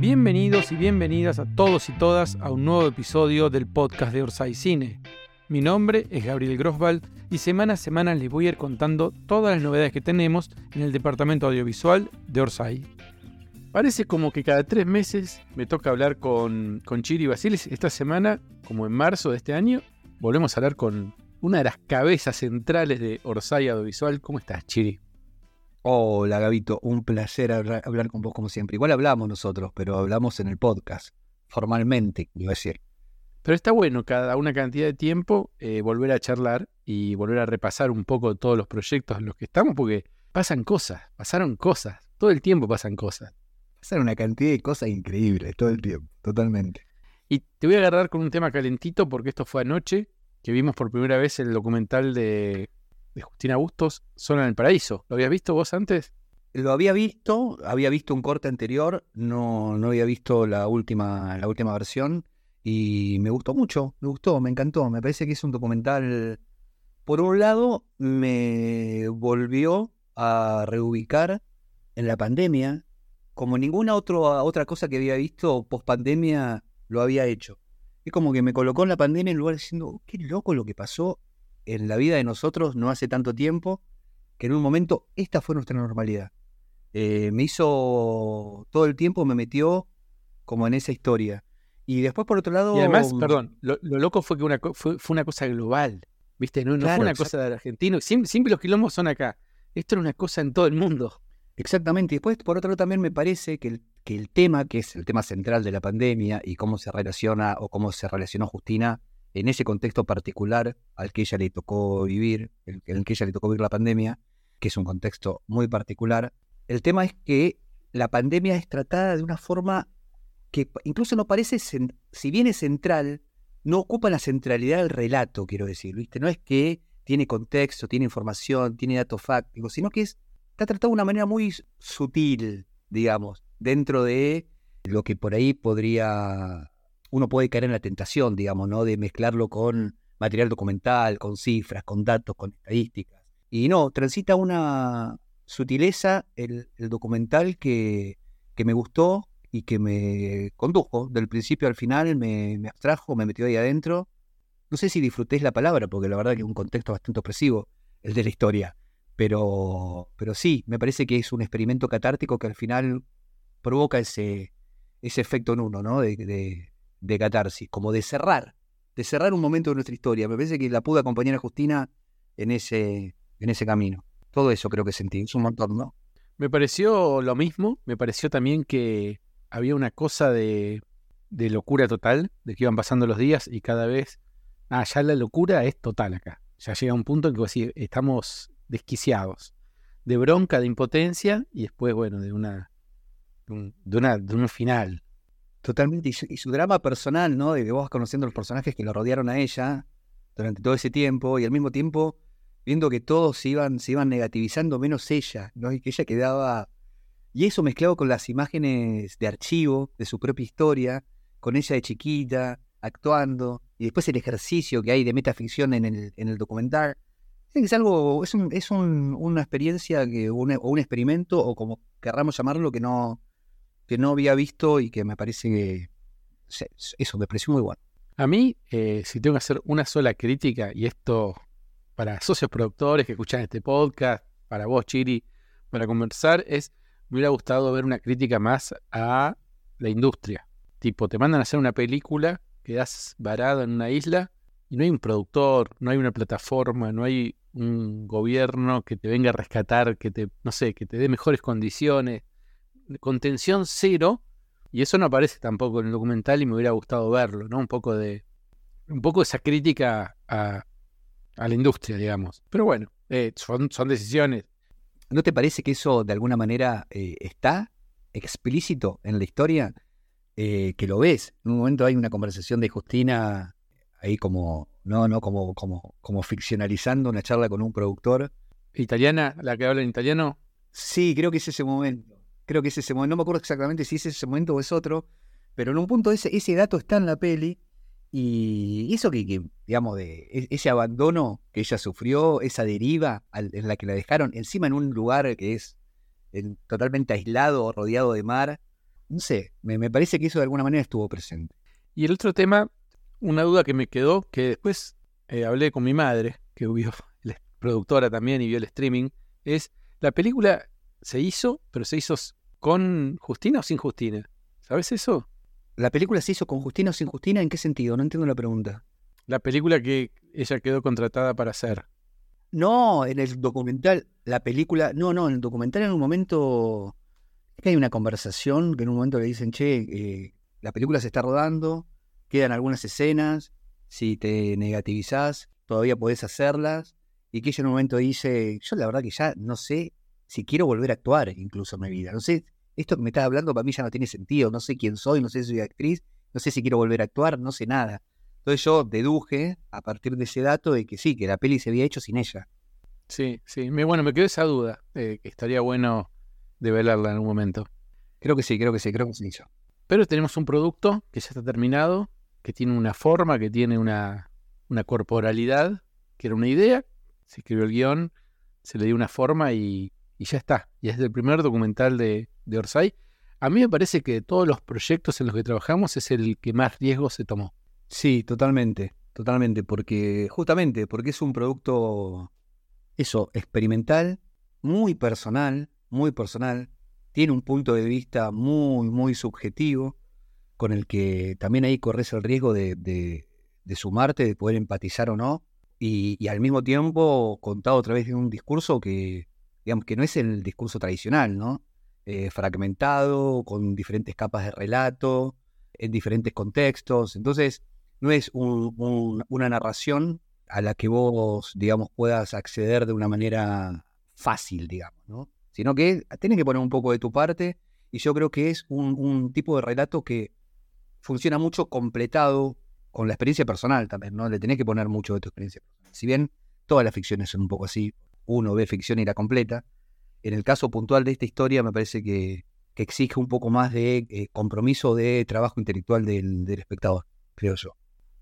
Bienvenidos y bienvenidas a todos y todas a un nuevo episodio del podcast de Orsay Cine. Mi nombre es Gabriel Groswald y semana a semana les voy a ir contando todas las novedades que tenemos en el departamento audiovisual de Orsay. Parece como que cada tres meses me toca hablar con, con Chiri Basilis. Esta semana, como en marzo de este año, volvemos a hablar con una de las cabezas centrales de Orsay Audiovisual. ¿Cómo estás, Chiri? Hola, Gabito. Un placer hablar, con vos como siempre. Igual hablamos nosotros, pero hablamos en el podcast. Formalmente, iba a decir. Pero está bueno cada una cantidad de tiempo eh, volver a charlar y volver a repasar un poco todos los proyectos en los que estamos, porque pasan cosas, pasaron cosas, todo el tiempo pasan cosas. Pasan una cantidad de cosas increíbles todo el tiempo, totalmente. Y te voy a agarrar con un tema calentito porque esto fue anoche, que vimos por primera vez el documental de, Justina Bustos, Zona en el Paraíso. ¿Lo habías visto vos antes? Lo había visto, había visto un corte anterior, no, no había visto la última, la última versión y me gustó mucho, me gustó, me encantó. Me parece que es un documental, por un lado, me volvió a reubicar en la pandemia, como ninguna otro, otra cosa que había visto post pandemia lo había hecho. Es como que me colocó en la pandemia en lugar diciendo, "Oh, qué loco lo que pasó en la vida de nosotros no hace tanto tiempo, que en un momento esta fue nuestra normalidad. Eh, me hizo todo el tiempo, me metió como en esa historia. Y después, por otro lado. Y además, perdón, lo, lo loco fue que una, fue, fue una cosa global, ¿viste? No, no Claro, fue una cosa del argentino. Siempre, siempre los quilombos son acá. Esto era una cosa en todo el mundo. Exactamente. Y después, por otro lado, también me parece que el, que el tema, que es el tema central de la pandemia y cómo se relaciona o cómo se relacionó Justina en ese contexto particular al que ella le tocó vivir, en el que ella le tocó vivir la pandemia, que es un contexto muy particular. El tema es que la pandemia es tratada de una forma que incluso no parece, si bien es central, no ocupa la centralidad del relato, quiero decir, ¿viste? No es que tiene contexto, tiene información, tiene datos fácticos, sino que es está tratado de una manera muy sutil, digamos, dentro de lo que por ahí podría, uno puede caer en la tentación, digamos, ¿no? De mezclarlo con material documental, con cifras, con datos, con estadísticas. Y no, transita una sutileza el, documental que, que me gustó y que me condujo del principio al final, me, me abstrajo, me metió ahí adentro. No sé si disfruté es la palabra, porque la verdad que es un contexto bastante opresivo el de la historia. Pero, pero sí, me parece que es un experimento catártico que al final provoca ese, ese efecto en uno, ¿no? De catarsis, como de cerrar, de cerrar un momento de nuestra historia. Me parece que la pude acompañar a Justina en ese, en ese camino. Todo eso creo que sentí, es un montón, ¿no? Me pareció lo mismo. Me pareció también que había una cosa de, de locura total, de que iban pasando los días y cada vez. Ah, ya la locura es total acá. Ya llega un punto en que decís, estamos desquiciados. De bronca, de impotencia y después, bueno, de una. de, de una, de un final. Totalmente. Y su, y su drama personal, ¿no? De vos conociendo los personajes que lo rodearon a ella durante todo ese tiempo y al mismo tiempo viendo que todos se iban, se iban negativizando menos ella, ¿no? Y que ella quedaba... Y eso mezclado con las imágenes de archivo de su propia historia, con ella de chiquita, actuando, y después el ejercicio que hay de metaficción en el, en el documental. Es algo, es, un, es un- una experiencia que, o un experimento, o como querramos llamarlo, que no, que no había visto y que me parece que eso me pareció muy bueno. A mí, eh, si tengo que hacer una sola crítica, y esto para socios productores que escuchan este podcast, para vos, Chiri, para conversar, es, me hubiera gustado ver una crítica más a la industria. Tipo, te mandan a hacer una película, quedás varado en una isla y no hay un productor, no hay una plataforma, no hay un gobierno que te venga a rescatar, que te, no sé, que te dé mejores condiciones, contención cero, y eso no aparece tampoco en el documental y me hubiera gustado verlo, ¿no? Un poco de. Un poco esa crítica a, a la industria, digamos. Pero bueno, eh, son, son decisiones. ¿No te parece que eso de alguna manera eh, está explícito en la historia? Eh, que lo ves. En un momento hay una conversación de Justina ahí como, no, no, como, como, como ficcionalizando una charla con un productor. Italiana, la que habla en italiano, Sí, creo que es ese momento. Creo que es ese momento. No me acuerdo exactamente si es ese momento o es otro, pero en un punto ese, ese dato está en la peli y eso que, digamos, de e- ese abandono que ella sufrió, esa deriva en la que la dejaron, encima en un lugar que es en- totalmente aislado, rodeado de mar, no sé, me, parece que eso de alguna manera estuvo presente. Y el otro tema, una duda que me quedó, que después eh, hablé con mi madre, que vio, la productora también y vio el streaming, es, la película se hizo, pero se hizo con Justina o sin Justina. ¿Sabes eso? ¿La película se hizo con Justina o sin Justina? ¿En qué sentido? No entiendo la pregunta. La película que ella quedó contratada para hacer. No, en el documental, la película, no, no, en el documental en un momento, es que hay una conversación que en un momento le dicen, che, eh, la película se está rodando, quedan algunas escenas, si te negativizás, todavía podés hacerlas, y que ella en un momento dice, yo la verdad que ya no sé si quiero volver a actuar incluso en mi vida, no sé, esto que me estás hablando para mí ya no tiene sentido, no sé quién soy, no sé si soy actriz, no sé si quiero volver a actuar, no sé nada. Entonces yo deduje a partir de ese dato de que sí, que la peli se había hecho sin ella. Sí, sí. Me, bueno, me quedó esa duda, eh, que estaría bueno develarla en algún momento. Creo que sí, creo que sí, creo que se hizo. Pero tenemos un producto que ya está terminado, que tiene una forma, que tiene una, una corporalidad, que era una idea, se escribió el guion, se le dio una forma y, y ya está. Y es el primer documental de, de Orsay. A mí me parece que de todos los proyectos en los que trabajamos es el que más riesgo se tomó. Sí, totalmente, totalmente, porque justamente porque es un producto, eso, experimental, muy personal, muy personal, tiene un punto de vista muy, muy subjetivo, con el que también ahí corres el riesgo de, de, sumarte, de poder empatizar o no, y, al mismo tiempo contado a través de un discurso que, digamos, que no es el discurso tradicional, ¿no? Eh, fragmentado, con diferentes capas de relato, en diferentes contextos. Entonces, no es una narración a la que vos, digamos, puedas acceder de una manera fácil, digamos, ¿no? Sino que tienes que poner un poco de tu parte y yo creo que es un, tipo de relato que funciona mucho completado con la experiencia personal también, ¿no? Le tenés que poner mucho de tu experiencia personal. Si bien todas las ficciones son un poco así, uno ve ficción y la completa, en el caso puntual de esta historia me parece que, exige un poco más de eh, compromiso de trabajo intelectual del espectador, creo yo.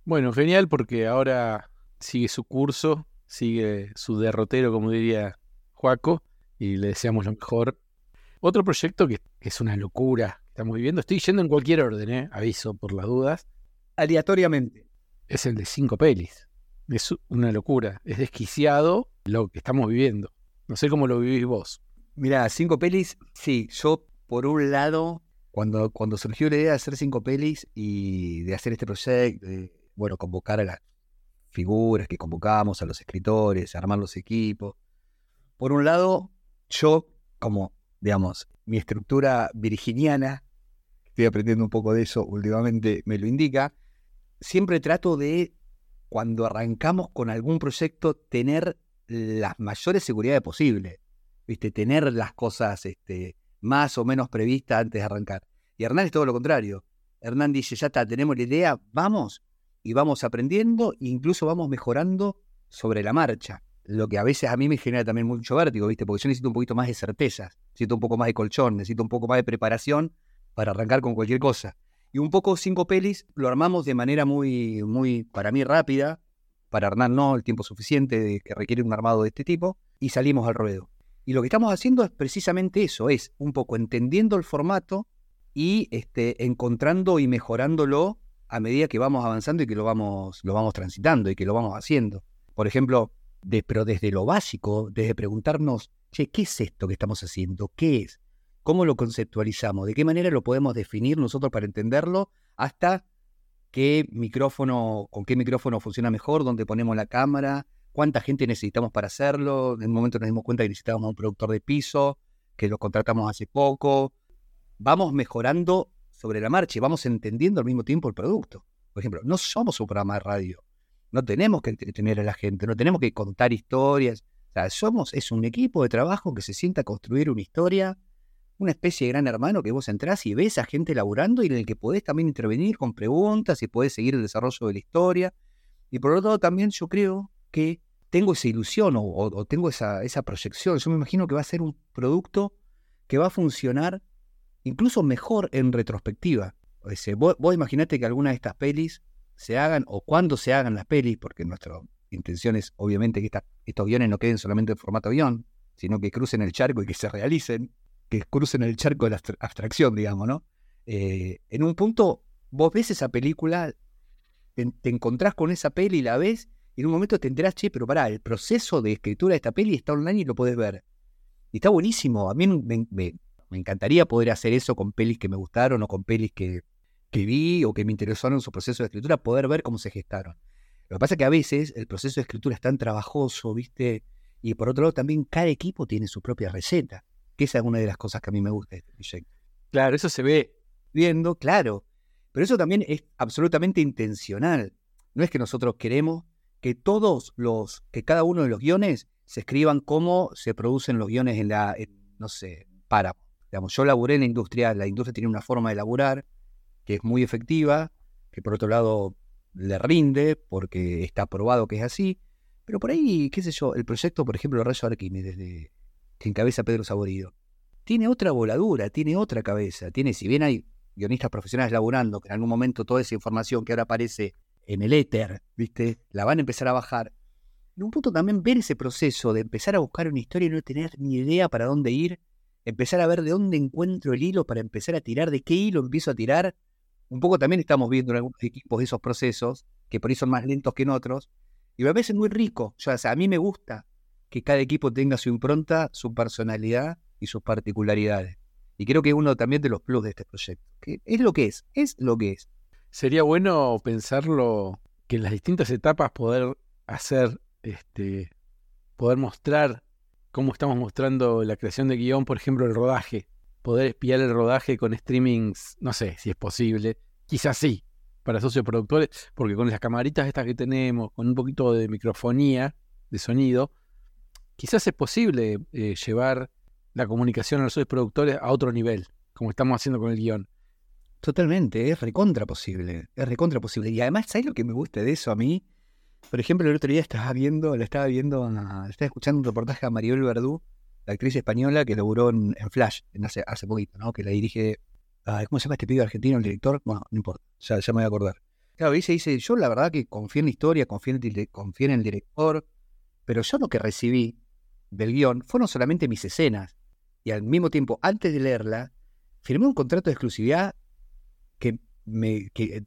Bueno, genial porque ahora sigue su curso, sigue su derrotero, como diría Juaco, y le deseamos lo mejor. Otro proyecto que, es una locura que estamos viviendo, estoy yendo en cualquier orden, ¿eh? aviso por las dudas. Aleatoriamente. Es el de cinco pelis. Es una locura, es desquiciado lo que estamos viviendo. No sé cómo lo vivís vos. Mira, cinco pelis, sí, yo por un lado, cuando, cuando surgió la idea de hacer cinco pelis y de hacer este proyecto, bueno, convocar a las figuras que convocamos, a los escritores, armar los equipos. Por un lado, yo, como, digamos, mi estructura virginiana, estoy aprendiendo un poco de eso últimamente, me lo indica, siempre trato de, cuando arrancamos con algún proyecto, tener las mayores seguridades posibles, ¿viste? Tener las cosas este, más o menos previstas antes de arrancar. Y Hernán es todo lo contrario. Hernán dice, ya está, tenemos la idea, vamos, y vamos aprendiendo e incluso vamos mejorando sobre la marcha. Lo que a veces a mí me genera también mucho vértigo, ¿viste? Porque yo necesito un poquito más de certezas, necesito un poco más de colchón, necesito un poco más de preparación para arrancar con cualquier cosa. Y un poco cinco pelis lo armamos de manera muy, muy, para mí, rápida, para Hernán no, el tiempo suficiente de, que requiere un armado de este tipo, y salimos al ruedo. Y lo que estamos haciendo es precisamente eso, es un poco entendiendo el formato y este, encontrando y mejorándolo a medida que vamos avanzando y que lo vamos, lo vamos transitando y que lo vamos haciendo. Por ejemplo, pero desde lo básico, desde preguntarnos, che, ¿qué es esto que estamos haciendo? ¿Qué es? ¿Cómo lo conceptualizamos? ¿De qué manera lo podemos definir nosotros para entenderlo? Hasta qué micrófono, con qué micrófono funciona mejor, dónde ponemos la cámara, cuánta gente necesitamos para hacerlo. En un momento nos dimos cuenta que necesitábamos un productor de piso, que lo contratamos hace poco. Vamos mejorando sobre la marcha y vamos entendiendo al mismo tiempo el producto. Por ejemplo, no somos un programa de radio. No tenemos que entretener a la gente, no tenemos que contar historias. Somos, es un equipo de trabajo que se sienta a construir una historia, una especie de gran hermano que vos entrás y ves a gente laburando y en el que podés también intervenir con preguntas y podés seguir el desarrollo de la historia. Y por otro lado, también yo creo que tengo esa ilusión o, tengo esa, esa proyección. Yo me imagino que va a ser un producto que va a funcionar incluso mejor en retrospectiva. O vos, vos imaginate que alguna de estas pelis se hagan, o cuando se hagan las pelis, porque nuestra intención es obviamente que estos guiones no queden solamente en formato guion, sino que crucen el charco y que se realicen, que crucen el charco de la abstracción, digamos, ¿no? eh, en un punto vos ves esa película, te, te encontrás con esa peli y la ves, y en un momento te enterás, che, pero pará, el proceso de escritura de esta peli está online y lo podés ver. Y está buenísimo. A mí me, encantaría poder hacer eso con pelis que me gustaron o con pelis que, que vi o que me interesaron en su proceso de escritura, poder ver cómo se gestaron. Lo que pasa es que a veces el proceso de escritura es tan trabajoso, ¿viste? Y por otro lado, también cada equipo tiene su propia receta, que esa es una de las cosas que a mí me gusta de este proyecto. Claro, eso se ve. Viendo, claro, pero eso también es absolutamente intencional. No es que nosotros queremos que todos los, que cada uno de los guiones se escriban como se producen los guiones en la, en, no sé, para. Digamos, yo laburé en la industria, la industria tiene una forma de laburar que es muy efectiva, que por otro lado le rinde porque está probado que es así, pero por ahí, qué sé yo, el proyecto, por ejemplo, Rayo Arquímedes, de, que encabeza Pedro Saborido, tiene otra voladura, tiene otra cabeza, tiene, si bien hay guionistas profesionales laburando, que en algún momento toda esa información que ahora aparece en el éter, ¿viste? La van a empezar a bajar. En un punto también ver ese proceso de empezar a buscar una historia y no tener ni idea para dónde ir, empezar a ver de dónde encuentro el hilo para empezar a tirar, de qué hilo empiezo a tirar. Un poco también estamos viendo en algunos equipos esos procesos, que por ahí son más lentos que en otros, y me parece muy rico. O sea, a mí me gusta que cada equipo tenga su impronta, su personalidad y sus particularidades. Y creo que es uno también de los plus de este proyecto. Que es lo que es, es lo que es. Sería bueno pensarlo que en las distintas etapas poder hacer, este, poder mostrar cómo estamos mostrando la creación de guion, por ejemplo, el rodaje. Poder espiar el rodaje con streamings, no sé si es posible. Quizás sí, para socios productores, porque con las camaritas estas que tenemos, con un poquito de microfonía, de sonido, quizás es posible eh, llevar la comunicación a los productores a otro nivel, como estamos haciendo con el guion. Totalmente, es recontra posible. Es recontra posible. Y además, ¿sabes lo que me gusta de eso a mí? Por ejemplo, el otro día estaba viendo, le estaba viendo, estaba escuchando un reportaje a Maribel Verdú, la actriz española que laburó en, Flash hace, hace poquito, ¿no? Que la dirige. ¿Cómo se llama este pibe argentino, el director? Bueno, no importa, ya, me voy a acordar. Claro, dice, dice, yo la verdad que confío en la historia, confío en, confío en el director, pero yo lo que recibí del guion fueron solamente mis escenas. Y al mismo tiempo, antes de leerla, firmé un contrato de exclusividad que me, que,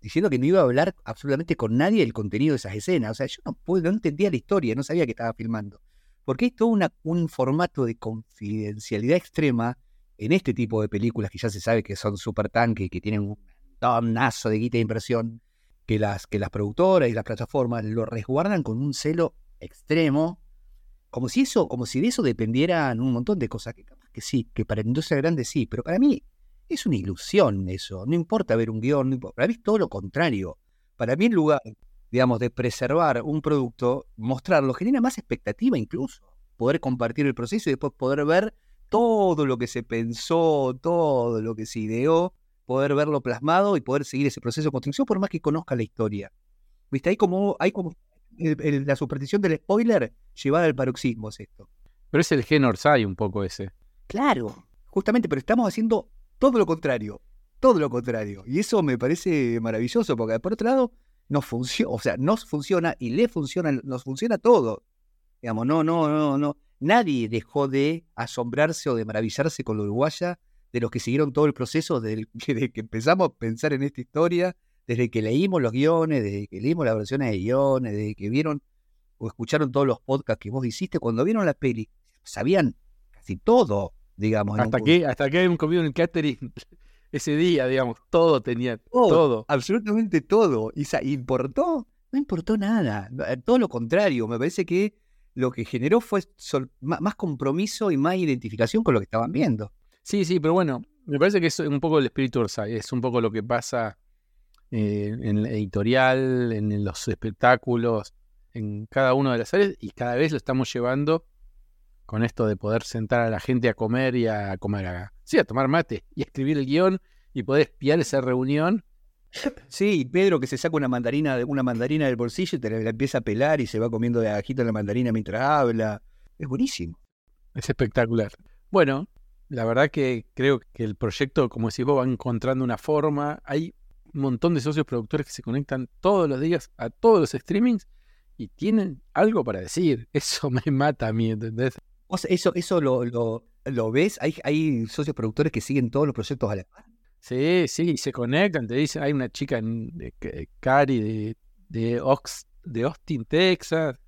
diciendo que no iba a hablar absolutamente con nadie del contenido de esas escenas. O sea, yo no, no entendía la historia, no sabía que estaba filmando. Porque hay todo un formato de confidencialidad extrema en este tipo de películas que ya se sabe que son super tanque, que tienen un tonazo de guita de impresión, que las, que las productoras y las plataformas lo resguardan con un celo extremo, como si eso, como si de eso dependieran un montón de cosas, que capaz que sí, que para la industria grande sí, pero para mí es una ilusión eso. No importa ver un guion, no para mí es todo lo contrario. Para mí, en lugar, digamos, de preservar un producto, mostrarlo, genera más expectativa incluso. Poder compartir el proceso y después poder ver todo lo que se pensó, todo lo que se ideó, poder verlo plasmado y poder seguir ese proceso de construcción por más que conozca la historia. ¿Viste? Hay como, hay como el- el- la superstición del spoiler llevada al paroxismo es esto. Pero es el gen Orsay un poco ese. Claro, justamente, pero estamos haciendo todo lo contrario, todo lo contrario. Y eso me parece maravilloso, porque por otro lado, nos funciona, o sea, nos funciona y le funciona, nos funciona todo. Digamos, no, no, no, no. Nadie dejó de asombrarse o de maravillarse con la uruguaya de los que siguieron todo el proceso desde, el- desde que empezamos a pensar en esta historia, desde que leímos los guiones, desde que leímos las versiones de guiones, desde que vieron o escucharon todos los podcasts que vos hiciste, cuando vieron la peli, sabían casi todo, digamos. Hasta que, hasta que habían comido en el catering ese día, digamos, todo tenía, Todo, todo. absolutamente todo. ¿Y importó? No importó nada. Eh, Todo lo contrario. Me parece que lo que generó fue más compromiso y más identificación con lo que estaban viendo. Sí, sí, pero bueno, me parece que es un poco el espíritu Orsay, es un poco lo que pasa eh, en el editorial, en los espectáculos, en cada una de las áreas, y cada vez lo estamos llevando con esto de poder sentar a la gente a comer y a comer, a, sí, a tomar mate y a escribir el guion y poder espiar esa reunión. Sí, y Pedro que se saca una mandarina, una mandarina del bolsillo y te la, la empieza a pelar y se va comiendo de agajito la mandarina mientras habla. Es buenísimo. Es espectacular. Bueno, la verdad que creo que el proyecto, como decís vos, va encontrando una forma. Hay un montón de socios productores que se conectan todos los días a todos los streamings y tienen algo para decir. Eso me mata a mí, ¿entendés? O sea, eso, eso lo, lo, lo ves. Hay, hay socios productores que siguen todos los proyectos a la par. Sí, sí, y se conectan, te dicen, hay una chica, en, de, Cari, de, de, Ox, de Austin, Texas,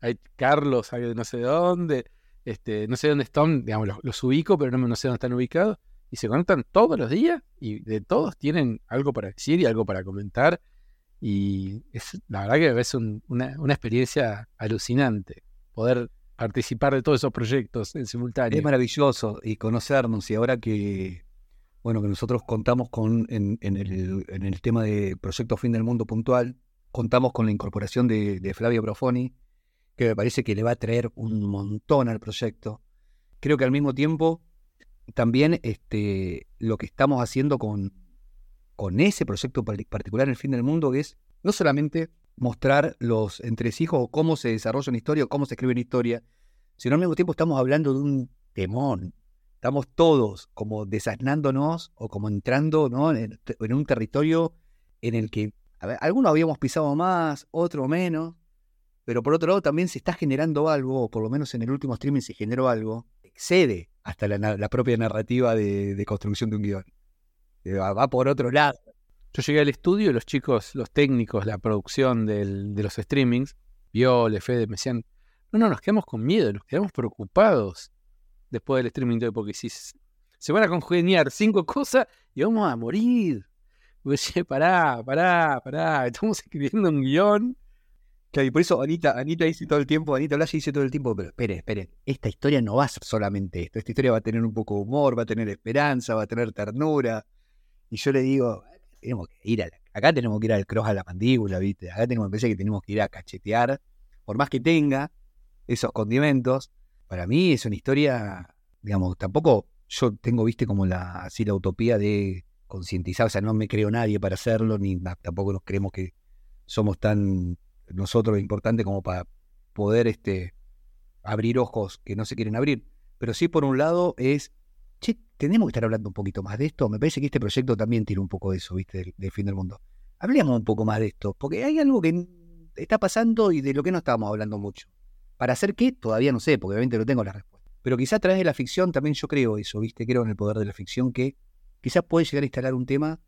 hay Carlos, hay de no sé dónde, este, no sé dónde están, digamos, los, ubico, pero no, no sé dónde están ubicados, y se conectan todos los días, y de todos tienen algo para decir y algo para comentar, y es, la verdad que es una, una experiencia alucinante poder participar de todos esos proyectos en simultáneo. Es maravilloso y conocernos y ahora que, bueno, que nosotros contamos con, en, el, tema de Proyecto Fin del Mundo puntual, contamos con la incorporación de, Flavio Profoni, que me parece que le va a traer un montón al proyecto. Creo que al mismo tiempo también este, lo que estamos haciendo con, ese proyecto particular, El Fin del Mundo, es no solamente mostrar los entresijos o cómo se desarrolla una historia o cómo se escribe una historia, sino al mismo tiempo estamos hablando de un temón. Estamos todos como desasnándonos o como entrando en, un territorio en el que algunos habíamos pisado más, otros menos, pero por otro lado también se está generando algo, o por lo menos en el último streaming se generó algo, excede hasta la, propia narrativa de, construcción de un guion. va por otro lado. Yo llegué al estudio y los chicos, los técnicos, la producción de los streamings, Viole, Fede, me decían, no, no, nos quedamos con miedo, nos quedamos preocupados después del streaming, porque si se van a congeniar cinco cosas y vamos a morir. Pará, pará, pará, estamos escribiendo un guion. Claro, y por eso Anita, Anita dice todo el tiempo, Anita Blaya dice todo el tiempo, pero esperen, esperen, esta historia no va a ser solamente esto, esta historia va a tener un poco de humor, va a tener esperanza, va a tener ternura. Y yo le digo, tenemos que ir a acá tenemos que ir al cross a la mandíbula, ¿viste? Acá tenemos que que tenemos que ir a cachetear, por más que tenga esos condimentos, para mí es una historia, digamos, tampoco yo tengo, viste, como la, así la utopía de concientizar, o sea, no me creo nadie para hacerlo, ni tampoco nos creemos que somos tan nosotros importantes como para poder este, abrir ojos que no se quieren abrir. Pero sí, por un lado, es che, tenemos que estar hablando un poquito más de esto. Me parece que este proyecto también tiene un poco de eso, ¿viste? Del, fin del mundo. Hablemos un poco más de esto, porque hay algo que está pasando y de lo que no estábamos hablando mucho. ¿Para hacer qué? Todavía no sé, porque obviamente no tengo la respuesta. Pero quizá a través de la ficción también yo creo eso, ¿viste? Creo en el poder de la ficción que quizás puede llegar a instalar un tema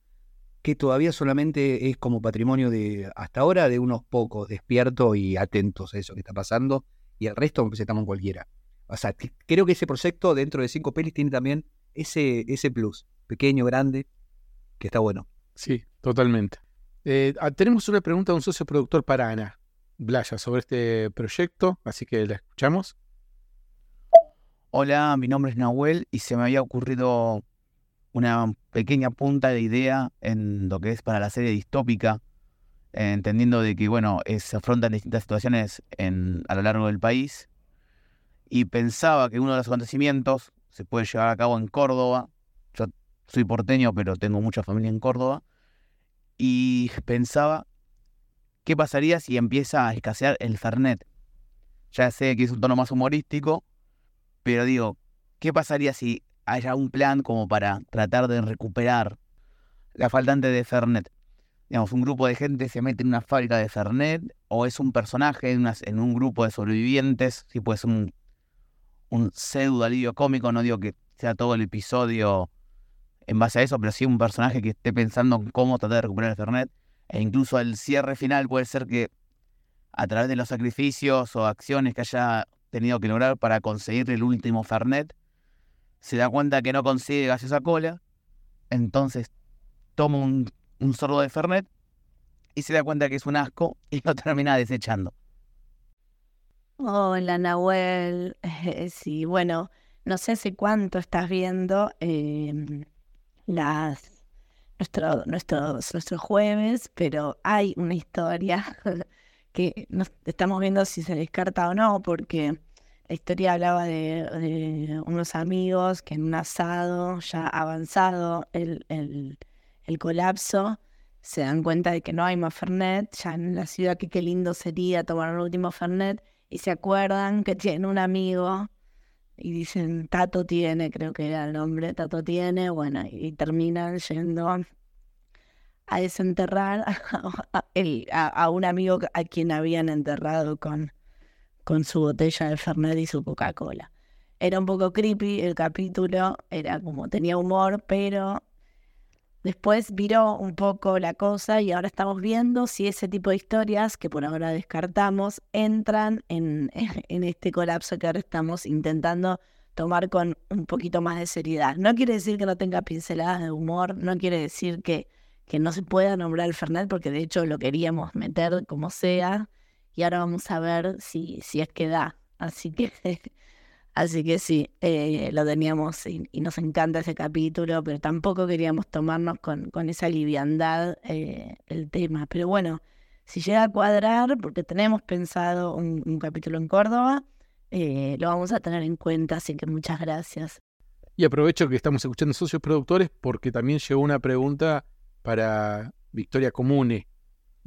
que todavía solamente es como patrimonio de, hasta ahora, de unos pocos despiertos y atentos a eso que está pasando, y el resto estamos en cualquiera. O sea, creo que ese proyecto dentro de cinco pelis tiene también ese, ese plus, pequeño, grande, que está bueno. Sí, totalmente. Eh, ah, tenemos una pregunta de un socio productor para Ana Blaya sobre este proyecto, así que la escuchamos. Hola, mi nombre es Nahuel y se me había ocurrido una pequeña punta de idea en lo que es para la serie distópica, entendiendo de que, bueno, se afrontan distintas situaciones a lo largo del país y pensaba que uno de los acontecimientos se puede llevar a cabo en Córdoba. Yo soy porteño, pero tengo mucha familia en Córdoba. Y pensaba, ¿qué pasaría si empieza a escasear el Fernet? Ya sé que es un tono más humorístico, pero digo, ¿qué pasaría si haya un plan como para tratar de recuperar la faltante de Fernet? Digamos, un grupo de gente se mete en una fábrica de Fernet, o es un personaje en, en un grupo de sobrevivientes, si puede ser un un pseudo alivio cómico, no digo que sea todo el episodio en base a eso, pero sí un personaje que esté pensando en cómo tratar de recuperar el Fernet. E incluso el cierre final puede ser que a través de los sacrificios o acciones que haya tenido que lograr para conseguir el último Fernet, se da cuenta que no consigue gaseosa cola, entonces toma un, un sorbo de Fernet y se da cuenta que es un asco y lo termina desechando. Hola, Nahuel. Sí, bueno, no sé hace cuánto estás viendo em, las nuestro, nuestros, nuestros jueves, pero hay una historia que estamos viendo si se descarta o no, porque la historia hablaba de, unos amigos que en un asado ya avanzado el, el, el colapso se dan cuenta de que no hay más Fernet, ya en la ciudad que qué lindo sería tomar el último Fernet y se acuerdan que tiene un amigo y dicen, Tato tiene, creo que era el nombre, Tato tiene, bueno, y, terminan yendo a desenterrar a, un amigo a quien habían enterrado con, con su botella de Fernet y su Coca-Cola. Era un poco creepy el capítulo, era como tenía humor, pero Después viró un poco la cosa y ahora estamos viendo si ese tipo de historias, que por ahora descartamos, entran en, en este colapso que ahora estamos intentando tomar con un poquito más de seriedad. No quiere decir que no tenga pinceladas de humor, no quiere decir que, que no se pueda nombrar el Fernet, porque de hecho lo queríamos meter como sea, y ahora vamos a ver si, si es que da. Así que Así que sí, eh, lo teníamos y, nos encanta ese capítulo, pero tampoco queríamos tomarnos con, con esa liviandad eh, el tema. Pero bueno, si llega a cuadrar, porque tenemos pensado un, capítulo en Córdoba, eh, lo vamos a tener en cuenta, así que muchas gracias. Y aprovecho que estamos escuchando socios productores porque también llegó una pregunta para Victoria Comune,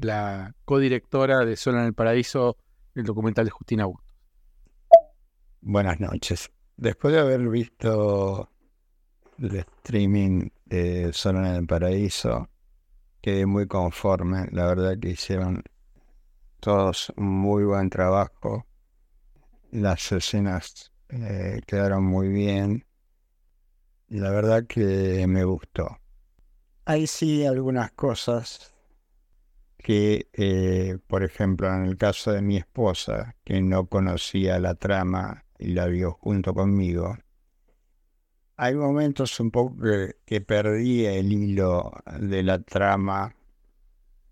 la codirectora de Sola en el Paraíso, el documental de Justina Augusto. Buenas noches. Después de haber visto el streaming de Zona en el Paraíso, quedé muy conforme. La verdad que hicieron todos un muy buen trabajo. Las escenas eh, quedaron muy bien. La verdad que me gustó. Hay sí algunas cosas que, eh, por ejemplo, en el caso de mi esposa, que no conocía la trama y la vio junto conmigo, hay momentos un poco que, perdí el hilo de la trama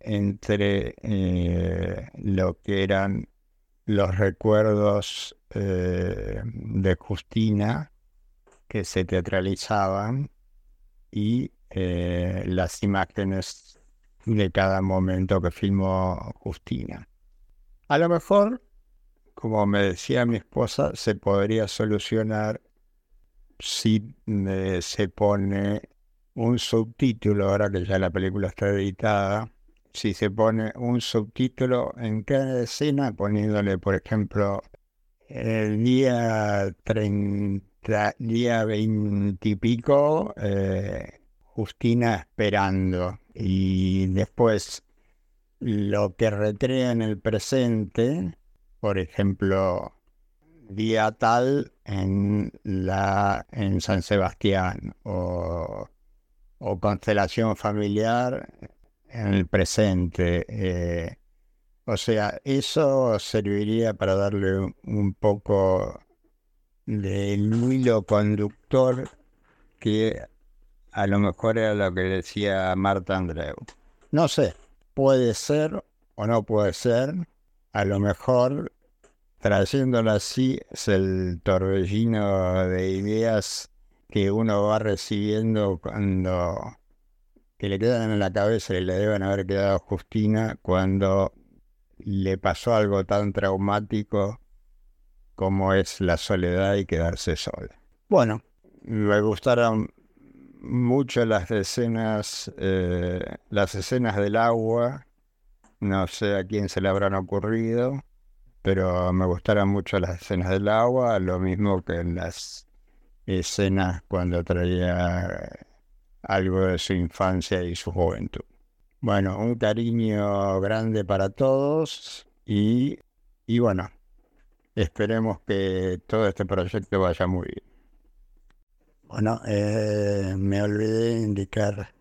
entre eh, lo que eran los recuerdos eh, de Justina que se teatralizaban y las imágenes de cada momento que filmó Justina. A lo mejor como me decía mi esposa, se podría solucionar si se pone un subtítulo, ahora que ya la película está editada, si se pone un subtítulo en cada escena, poniéndole, por ejemplo, el día 30, día 20 y pico, eh, Justina esperando, y después lo que recrea en el presente, por ejemplo, día tal en, la, en San Sebastián o, constelación familiar en el presente. Eh, o sea, eso serviría para darle un, poco del hilo conductor que a lo mejor era lo que decía Marta Andreu. No sé, puede ser o no puede ser, a lo mejor, trayéndolo así, es el torbellino de ideas que uno va recibiendo cuando que le quedan en la cabeza y le deben haber quedado a Justina cuando le pasó algo tan traumático como es la soledad y quedarse sola. Bueno, me gustaron mucho las escenas, eh, las escenas del agua, no sé a quién se le habrán ocurrido, pero me gustaron mucho las escenas del agua, lo mismo que en las escenas cuando traía algo de su infancia y su juventud. Bueno, un cariño grande para todos y, y bueno, esperemos que todo este proyecto vaya muy bien. Bueno, eh, me olvidé indicar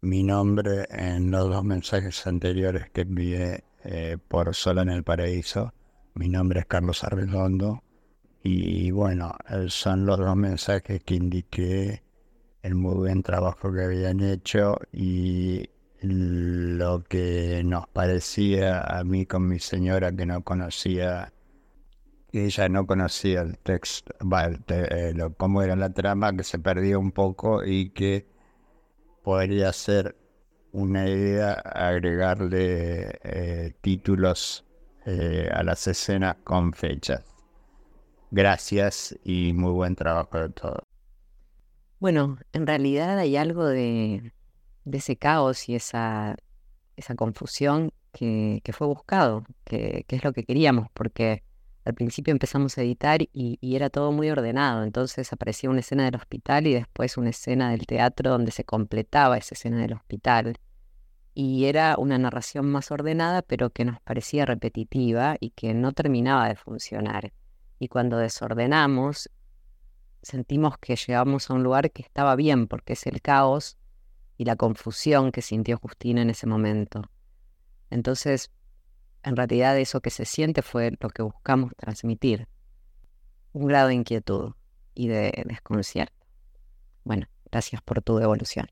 mi nombre en los dos mensajes anteriores que envié eh, por Sola en el Paraíso. Mi nombre es Carlos Arredondo y bueno, son los dos mensajes que indiqué el muy buen trabajo que habían hecho y lo que nos parecía a mí con mi señora que no conocía, ella no conocía el texto, eh, cómo era la trama, que se perdió un poco y que podría ser una idea agregarle eh, títulos eh, a las escenas con fechas. Gracias y muy buen trabajo de todos. Bueno, en realidad hay algo de, ese caos y esa, esa confusión que, fue buscado, que, que, es lo que queríamos, porque al principio empezamos a editar y, era todo muy ordenado, entonces aparecía una escena del hospital y después una escena del teatro donde se completaba esa escena del hospital. Y era una narración más ordenada, pero que nos parecía repetitiva y que no terminaba de funcionar. Y cuando desordenamos, sentimos que llegamos a un lugar que estaba bien, porque es el caos y la confusión que sintió Justina en ese momento. Entonces, en realidad eso que se siente fue lo que buscamos transmitir, un grado de inquietud y de desconcierto. Bueno, gracias por tu devolución.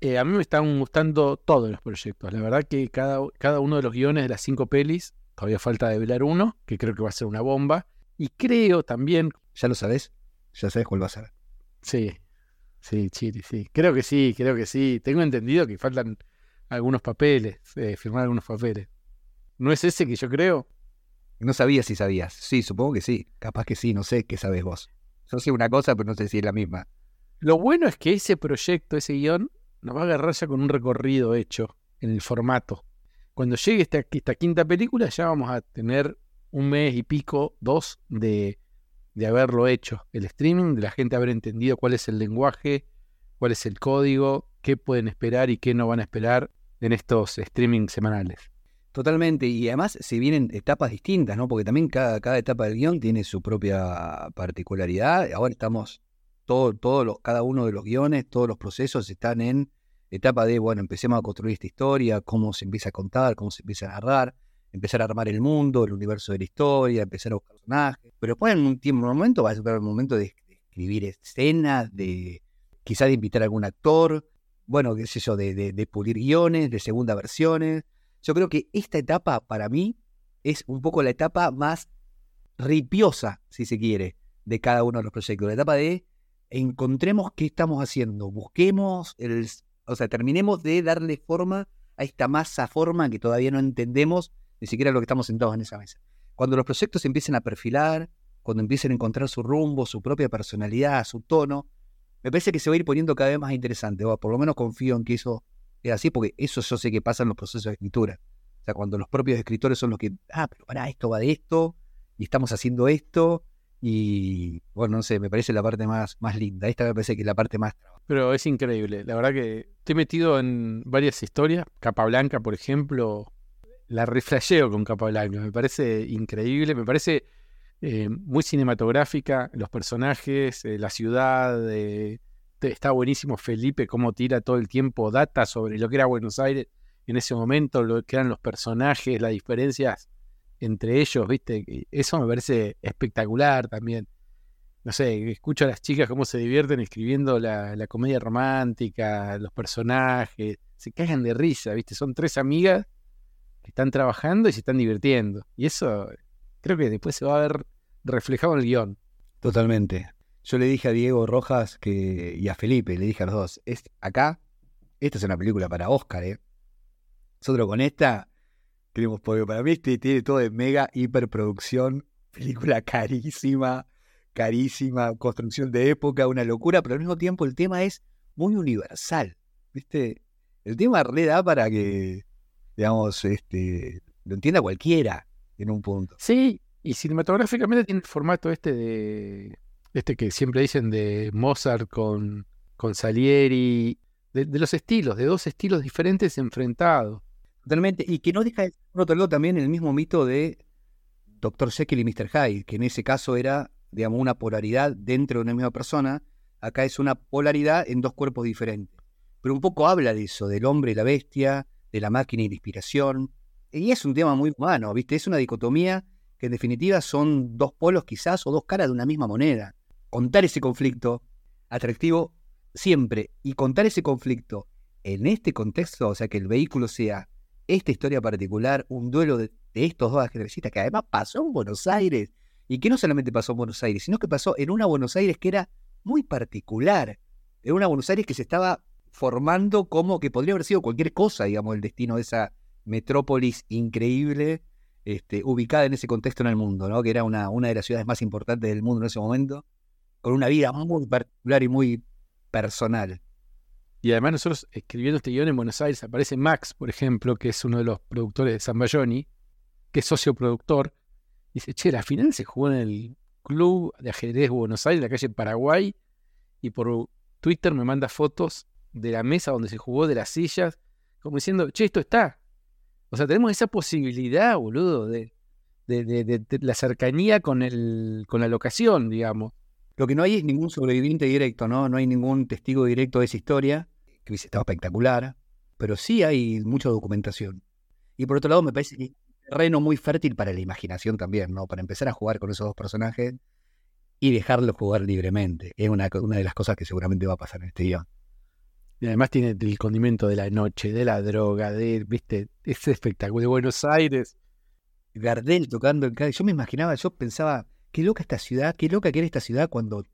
Eh, a mí me están gustando todos los proyectos. La verdad que cada, cada uno de los guiones de las cinco pelis, todavía falta develar uno, que creo que va a ser una bomba. Y creo también. ¿Ya lo sabes? ¿Ya sabes cuál va a ser? Sí, sí, Chiri, sí. Creo que sí, creo que sí. Tengo entendido que faltan algunos papeles, eh, firmar algunos papeles. ¿No es ese que yo creo? No sabía si sabías. Sí, supongo que sí. Capaz que sí, no sé qué sabes vos. Yo sé una cosa, pero no sé si es la misma. Lo bueno es que ese proyecto, ese guion, nos va a agarrar ya con un recorrido hecho en el formato. Cuando llegue esta, esta quinta película, ya vamos a tener un mes y pico, dos, de, de haberlo hecho. El streaming, de la gente haber entendido cuál es el lenguaje, cuál es el código, qué pueden esperar y qué no van a esperar en estos streaming semanales. Totalmente, y además se vienen etapas distintas, ¿no? Porque también cada, cada etapa del guion tiene su propia particularidad. Ahora estamos, todo, todos los, cada uno de los guiones, todos los procesos están en etapa de, bueno, empecemos a construir esta historia, cómo se empieza a contar, cómo se empieza a narrar, empezar a armar el mundo, el universo de la historia, empezar a buscar personajes. Pero después en un tiempo, un momento, va a ser el momento de, de escribir escenas, de quizás de invitar a algún actor, bueno, qué sé yo, de, de, pulir guiones, de segunda versiones yo creo que esta etapa para mí es un poco la etapa más ripiosa, si se quiere, de cada uno de los proyectos. La etapa de encontremos qué estamos haciendo, busquemos, el, o sea, terminemos de darle forma a esta masa forma que todavía no entendemos ni siquiera lo que estamos sentados en esa mesa. Cuando los proyectos empiecen a perfilar, cuando empiecen a encontrar su rumbo, su propia personalidad, su tono, me parece que se va a ir poniendo cada vez más interesante, o por lo menos confío en que eso es así, porque eso yo sé que pasa en los procesos de escritura. O sea, cuando los propios escritores son los que, ah, pero para, esto va de esto, y estamos haciendo esto, y bueno, no sé, me parece la parte más, más linda. Esta me parece que es la parte más... Pero es increíble, la verdad que estoy metido en varias historias. Capa Blanca, por ejemplo, la reflasheo con Capa Blanca, me parece increíble, me parece eh, muy cinematográfica, los personajes, eh, la ciudad, eh, está buenísimo Felipe, cómo tira todo el tiempo data sobre lo que era Buenos Aires en ese momento, lo que eran los personajes, las diferencias entre ellos, ¿viste? Eso me parece espectacular también. No sé, escucho a las chicas cómo se divierten escribiendo la, la comedia romántica, los personajes, se cagan de risa, ¿viste? Son tres amigas que están trabajando y se están divirtiendo. Y eso creo que después se va a ver reflejado en el guion. Totalmente. Yo le dije a Diego Rojas que, y a Felipe, le dije a los dos, es, acá, esta es una película para Oscar, ¿eh? Nosotros con esta tenemos porque para mí este tiene todo de mega hiperproducción, película carísima, carísima, construcción de época, una locura, pero al mismo tiempo el tema es muy universal, ¿viste? El tema re da para que, digamos, este, lo entienda cualquiera en un punto. Sí, y cinematográficamente tiene el formato este de este que siempre dicen de Mozart con, con Salieri, de, los estilos, de dos estilos diferentes enfrentados. Totalmente, y que no deja de por otro lado también el mismo mito de Dr. Jekyll y Mr. Hyde, que en ese caso era, digamos, una polaridad dentro de una misma persona, acá es una polaridad en dos cuerpos diferentes. Pero un poco habla de eso, del hombre y la bestia, de la máquina y la inspiración, y es un tema muy humano, ¿viste? Es una dicotomía que en definitiva son dos polos quizás o dos caras de una misma moneda. Contar ese conflicto atractivo siempre y contar ese conflicto en este contexto, o sea, que el vehículo sea esta historia particular, un duelo de, estos dos ajedrecistas que además pasó en Buenos Aires y que no solamente pasó en Buenos Aires, sino que pasó en una Buenos Aires que era muy particular, en una Buenos Aires que se estaba formando como que podría haber sido cualquier cosa, digamos, el destino de esa metrópolis increíble, este, ubicada en ese contexto en el mundo, ¿no? que era una, una de las ciudades más importantes del mundo en ese momento, con una vida muy particular y muy personal. Y además nosotros escribiendo este guion en Buenos Aires aparece Max, por ejemplo, que es uno de los productores de San Bayoni, que es socio productor. Dice, che, la final se jugó en el Club de Ajedrez Buenos Aires, en la calle Paraguay, y por Twitter me manda fotos de la mesa donde se jugó, de las sillas, como diciendo, che, esto está. O sea, tenemos esa posibilidad, boludo, de, la cercanía con la locación, digamos. Lo que no hay es ningún sobreviviente directo, ¿no? No hay ningún testigo directo de esa historia. que hubiese estado espectacular, pero sí hay mucha documentación. Y por otro lado, me parece que es un terreno muy fértil para la imaginación también, ¿no? Para empezar a jugar con esos dos personajes y dejarlos jugar libremente. Es una, una de las cosas que seguramente va a pasar en este guion. Y además tiene el condimento de la noche, de la droga, de, viste, ese espectáculo de Buenos Aires. Gardel tocando el Yo me imaginaba, yo pensaba, qué loca esta ciudad, qué loca que era esta ciudad cuando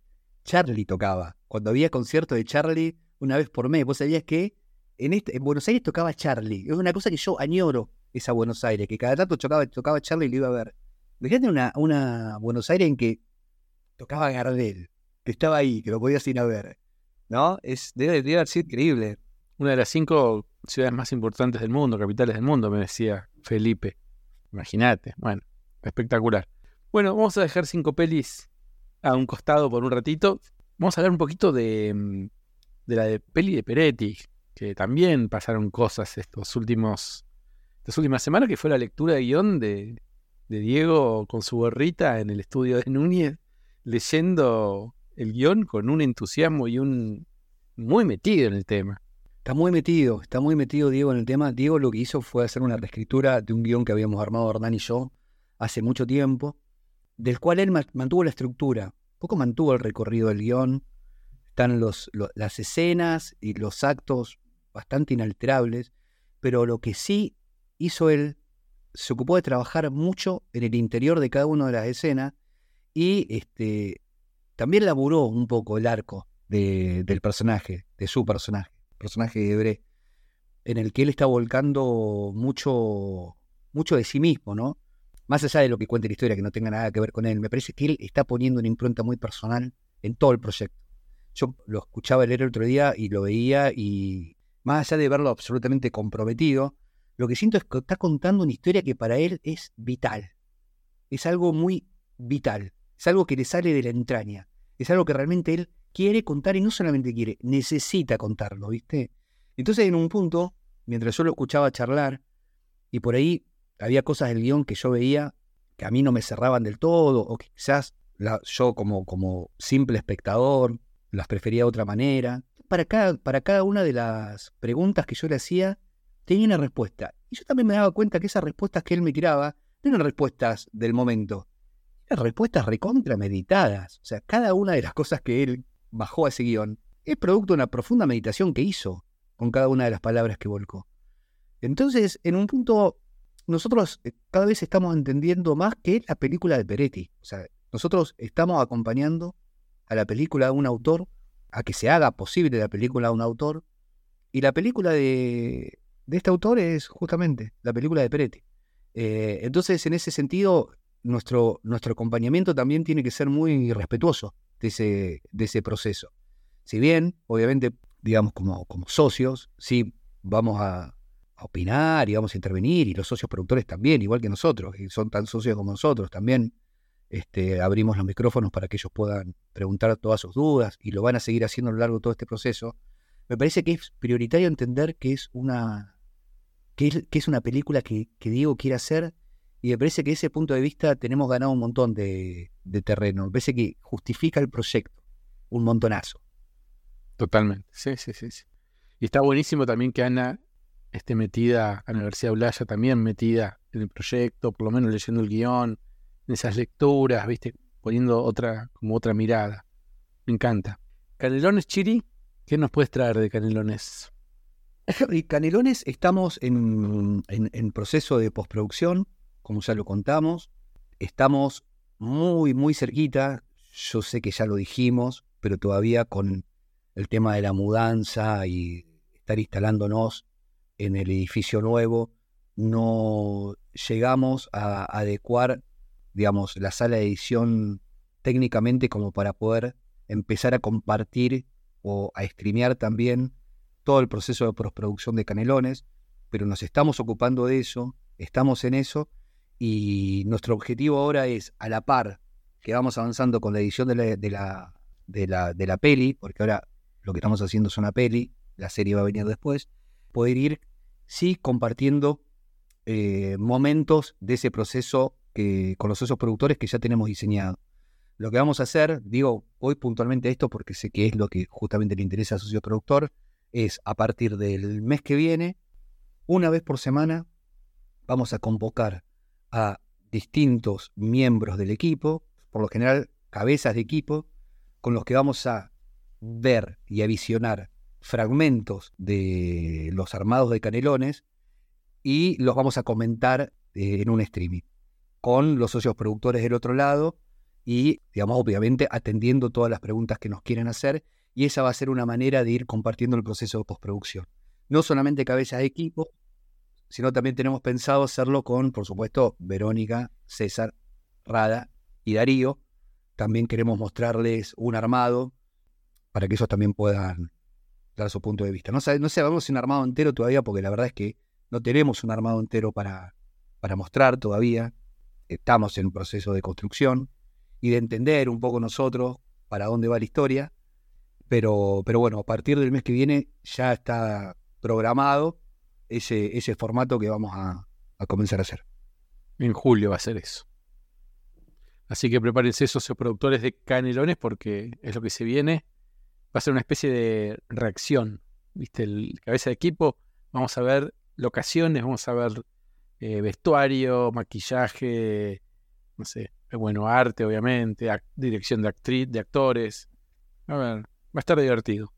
Charlie tocaba. Cuando había concierto de Charlie una vez por mes. Vos sabías que en, este, en Buenos Aires tocaba Charlie. Es una cosa que yo añoro, esa Buenos Aires, que cada tanto tocaba, tocaba Charlie y lo iba a ver. Fíjate una, una Buenos Aires en que tocaba Gardel, que estaba ahí, que lo podías ir a ver. ¿No? Es, debe, debe haber sido increíble. Una de las cinco ciudades más importantes del mundo, capitales del mundo, me decía Felipe. Imagínate, bueno, espectacular. Bueno, vamos a dejar cinco pelis a un costado por un ratito. Vamos a hablar un poquito de, mm, de la de peli de Peretti, que también pasaron cosas estos últimos, estas últimas semanas, que fue la lectura de guion de, de Diego con su gorrita en el estudio de Núñez, leyendo el guion con un entusiasmo y un muy metido en el tema. Está muy metido, está muy metido Diego en el tema. Diego lo que hizo fue hacer una reescritura de un guion que habíamos armado Hernán y yo hace mucho tiempo, del cual él mantuvo la estructura, poco mantuvo el recorrido del guion, están las escenas y los actos bastante inalterables, pero lo que sí hizo él, se ocupó de trabajar mucho en el interior de cada una de las escenas y este, también laburó un poco el arco del personaje, de su personaje, personaje de Hebré, en el que él está volcando mucho, mucho de sí mismo, ¿no? Más allá de lo que cuente la historia, que no tenga nada que ver con él, me parece que él está poniendo una impronta muy personal en todo el proyecto. Yo lo escuchaba leer el otro día y lo veía y más allá de verlo absolutamente comprometido, lo que siento es que está contando una historia que para él es vital. Es algo muy vital. Es algo que le sale de la entraña. Es algo que realmente él quiere contar y no solamente quiere, necesita contarlo, ¿viste? Entonces en un punto, mientras yo lo escuchaba charlar, y por ahí había cosas del guion que yo veía que a mí no me cerraban del todo, o quizás yo como, como simple espectador las prefería de otra manera. Para cada, para cada una de las preguntas que yo le hacía, tenía una respuesta. Y yo también me daba cuenta que esas respuestas que él me tiraba no eran respuestas del momento, respuestas recontra meditadas. O sea, cada una de las cosas que él bajó a ese guion es producto de una profunda meditación que hizo con cada una de las palabras que volcó. Entonces, en un punto, nosotros eh, cada vez estamos entendiendo más que la película de Peretti. O sea, nosotros estamos acompañando a la película de un autor, a que se haga posible la película de un autor. Y la película de, este autor es justamente la película de Peretti. Eh, entonces, en ese sentido, nuestro, nuestro acompañamiento también tiene que ser muy respetuoso de ese, de ese proceso. Si bien, obviamente, digamos, como, como socios, sí vamos a, opinar y vamos a intervenir, y los socios productores también, igual que nosotros, y son tan socios como nosotros, también este, abrimos los micrófonos para que ellos puedan preguntar todas sus dudas y lo van a seguir haciendo a lo largo de todo este proceso. Me parece que es prioritario entender que es una, que es, que es una película que, Diego quiere hacer y me parece que ese punto de vista tenemos ganado un montón de, terreno. Me parece que justifica el proyecto un montonazo. Totalmente, sí, sí, sí. Y está buenísimo también que Ana esté metida, a la Universidad de Blaya también metida en el proyecto, por lo menos leyendo el guion, esas lecturas, ¿viste? Poniendo otra, como otra mirada. Me encanta. Canelones, Chiri, ¿qué nos puedes traer de Canelones? Canelones, estamos en, en, proceso de postproducción, como ya lo contamos. Estamos muy, muy cerquita. Yo sé que ya lo dijimos, pero todavía con el tema de la mudanza y estar instalándonos en el edificio nuevo, no llegamos a adecuar digamos, la sala de edición técnicamente como para poder empezar a compartir o a streamear también todo el proceso de postproducción de Canelones, pero nos estamos ocupando de eso, estamos en eso, y nuestro objetivo ahora es, a la par que vamos avanzando con la edición de la, de la, de la, peli, porque ahora lo que estamos haciendo es una peli, la serie va a venir después, poder ir, sí, compartiendo eh, momentos de ese proceso que, con los socios productores que ya tenemos diseñado. Lo que vamos a hacer, digo hoy puntualmente esto porque sé que es lo que justamente le interesa al socio productor, es a partir del mes que viene, una vez por semana, vamos a convocar a distintos miembros del equipo, por lo general cabezas de equipo, con los que vamos a ver y a visionar fragmentos de los armados de Canelones y los vamos a comentar eh, en un streaming con los socios productores del otro lado y, digamos, obviamente atendiendo todas las preguntas que nos quieren hacer y esa va a ser una manera de ir compartiendo el proceso de postproducción. No solamente cabezas de equipo, sino también tenemos pensado hacerlo con, por supuesto, Verónica, César, Rada y Darío. También queremos mostrarles un armado para que ellos también puedan dar su punto de vista. No, sabemos si un armado entero todavía, porque la verdad es que no tenemos un armado entero para, para mostrar todavía. Estamos en un proceso de construcción y de entender un poco nosotros para dónde va la historia. Pero bueno, a partir del mes que viene ya está programado ese, ese formato que vamos a, a comenzar a hacer. En julio va a ser eso. Así que prepárense esos productores de canelones porque es lo que se viene. Va a ser una especie de reacción. ¿Viste? El cabeza de equipo. Vamos a ver locaciones, vamos a ver eh, vestuario, maquillaje, no sé, bueno, arte, obviamente, dirección de actriz, de actores. A ver, va a estar divertido.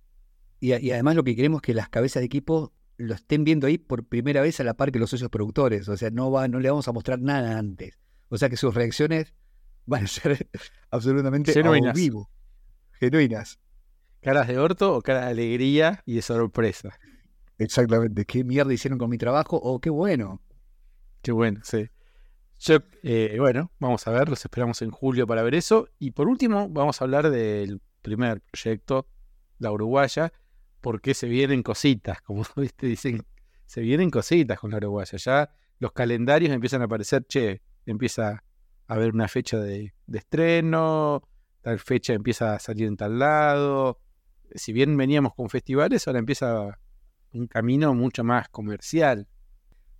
Y, además lo que queremos es que las cabezas de equipo lo estén viendo ahí por primera vez a la par que los socios productores. O sea, no, va, no le vamos a mostrar nada antes. O sea que sus reacciones van a ser absolutamente genuinas. vivo. Genuinas. Caras de orto o cara de alegría y de sorpresa. Exactamente. ¿Qué mierda hicieron con mi trabajo? O qué bueno. Qué bueno, sí. Yo, eh, bueno, vamos a ver, los esperamos en julio para ver eso. Y por último, vamos a hablar del primer proyecto, la Uruguaya, porque se vienen cositas, como viste, dicen, se vienen cositas con la Uruguaya. Ya los calendarios empiezan a aparecer, che, empieza a haber una fecha de, estreno, tal fecha empieza a salir en tal lado. Si bien veníamos con festivales, ahora empieza un camino mucho más comercial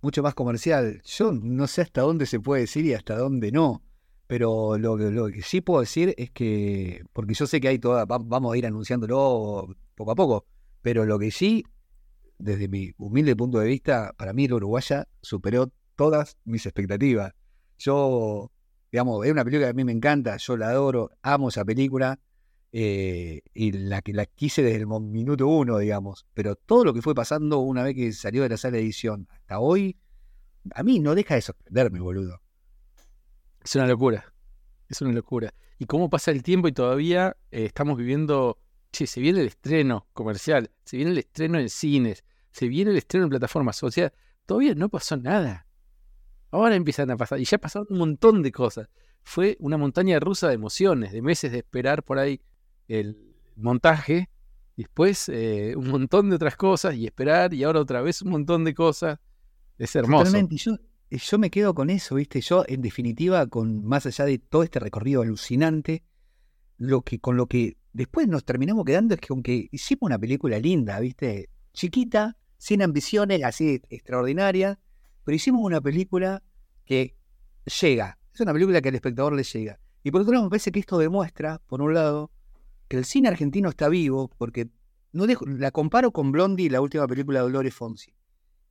mucho más comercial. Yo no sé hasta dónde se puede decir y hasta dónde no. Pero lo, lo que sí puedo decir es que, porque yo sé que hay toda, vamos a ir anunciándolo poco a poco, pero lo que sí, desde mi humilde punto de vista, para mí la uruguaya superó todas mis expectativas. Yo, digamos, es una película que a mí me encanta, yo la adoro, amo esa película, eh, y la que la quise desde el minuto uno, digamos. Pero todo lo que fue pasando una vez que salió de la sala de edición hasta hoy, a mí no deja de sorprenderme, boludo. Es una locura. Es una locura. Y cómo pasa el tiempo y todavía eh, estamos viviendo. Che, se viene el estreno comercial, se viene el estreno en cines, se viene el estreno en plataformas. O sea, todavía no pasó nada. Ahora empiezan a pasar. Y ya pasaron un montón de cosas. Fue una montaña rusa de emociones, de meses de esperar por ahí el montaje, después eh, un montón de otras cosas y esperar y ahora otra vez un montón de cosas. Es hermoso. Totalmente. Yo, yo me quedo con eso, ¿viste? Yo, en definitiva, con más allá de todo este recorrido alucinante, lo que, con lo que después nos terminamos quedando es que aunque hicimos una película linda, ¿viste? Chiquita, sin ambiciones, así extraordinaria, pero hicimos una película que llega. Es una película que al espectador le llega. Y por otro lado, me parece que esto demuestra, por un lado, el cine argentino está vivo, porque no la comparo con Blondie, la última película de Dolores Fonsi,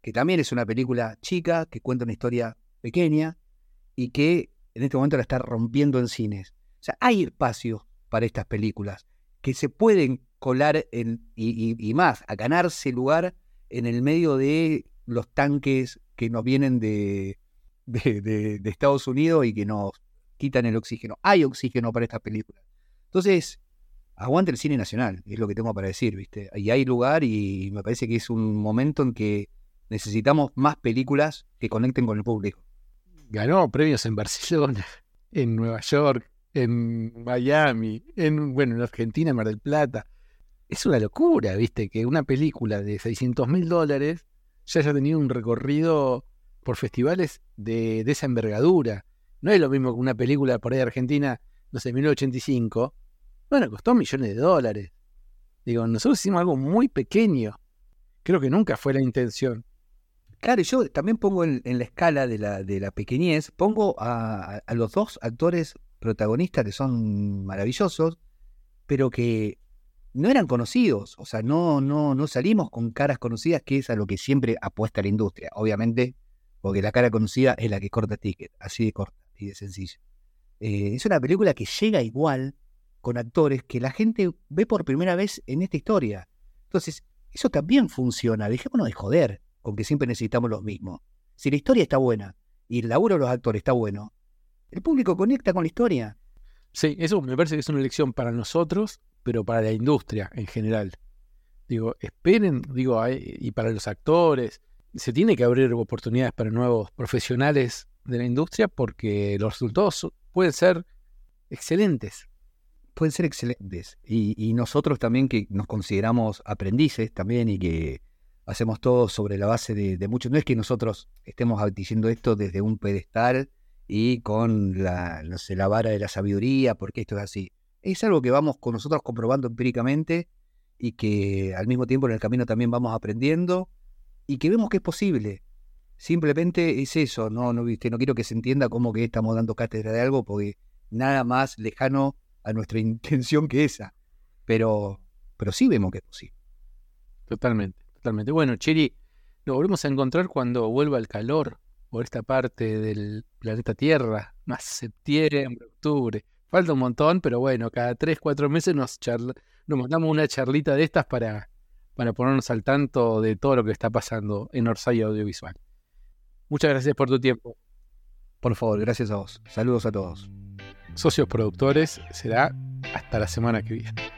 que también es una película chica, que cuenta una historia pequeña y que en este momento la está rompiendo en cines. O sea, hay espacio para estas películas que se pueden colar en, y, más, a ganarse lugar en el medio de los tanques que nos vienen de, de, Estados Unidos y que nos quitan el oxígeno. Hay oxígeno para estas películas. Entonces, aguante el cine nacional, es lo que tengo para decir, ¿viste? Y hay lugar y me parece que es un momento en que necesitamos más películas que conecten con el público. Ganó premios en Barcelona, en Nueva York, en Miami, en, bueno, en Argentina, en Mar del Plata. Es una locura, ¿viste? Que una película de 600 mil dólares ya haya tenido un recorrido por festivales de, de esa envergadura. No es lo mismo que una película por ahí de Argentina, no sé, 1985, bueno, costó millones de dólares. Digo, nosotros hicimos algo muy pequeño. Creo que nunca fue la intención. Claro, yo también pongo en, la escala de la, de la pequeñez, pongo a, los dos actores protagonistas que son maravillosos, pero que no eran conocidos, o sea, no, no, no salimos con caras conocidas, que es a lo que siempre apuesta la industria, obviamente, porque la cara conocida es la que corta ticket, así de corta y de sencillo. Eh, es una película que llega igual con actores que la gente ve por primera vez en esta historia. Entonces, eso también funciona, dejémonos de joder con que siempre necesitamos los mismos. Si la historia está buena y el laburo de los actores está bueno, el público conecta con la historia. Sí, eso me parece que es una elección para nosotros, pero para la industria en general. Digo, esperen, digo, y para los actores, se tiene que abrir oportunidades para nuevos profesionales de la industria porque los resultados pueden ser excelentes. Pueden ser excelentes. Y, nosotros también que nos consideramos aprendices también y que hacemos todo sobre la base de, de muchos. No es que nosotros estemos diciendo esto desde un pedestal y con la, la vara de la sabiduría, porque esto es así. Es algo que vamos con nosotros comprobando empíricamente y que al mismo tiempo en el camino también vamos aprendiendo y que vemos que es posible. Simplemente es eso, no, no, ¿viste? no quiero que se entienda como que estamos dando cátedra de algo, porque nada más lejano a nuestra intención que esa. Pero, pero sí vemos que es posible. Totalmente, totalmente. Bueno, Chiri, nos volvemos a encontrar cuando vuelva el calor por esta parte del planeta Tierra, más septiembre, octubre. Falta un montón, pero bueno, cada tres, cuatro meses nos, nos mandamos una charlita de estas para, para ponernos al tanto de todo lo que está pasando en Orsay Audiovisual. Muchas gracias por tu tiempo. Por favor, gracias a vos. Saludos a todos. Socios productores, será hasta la semana que viene.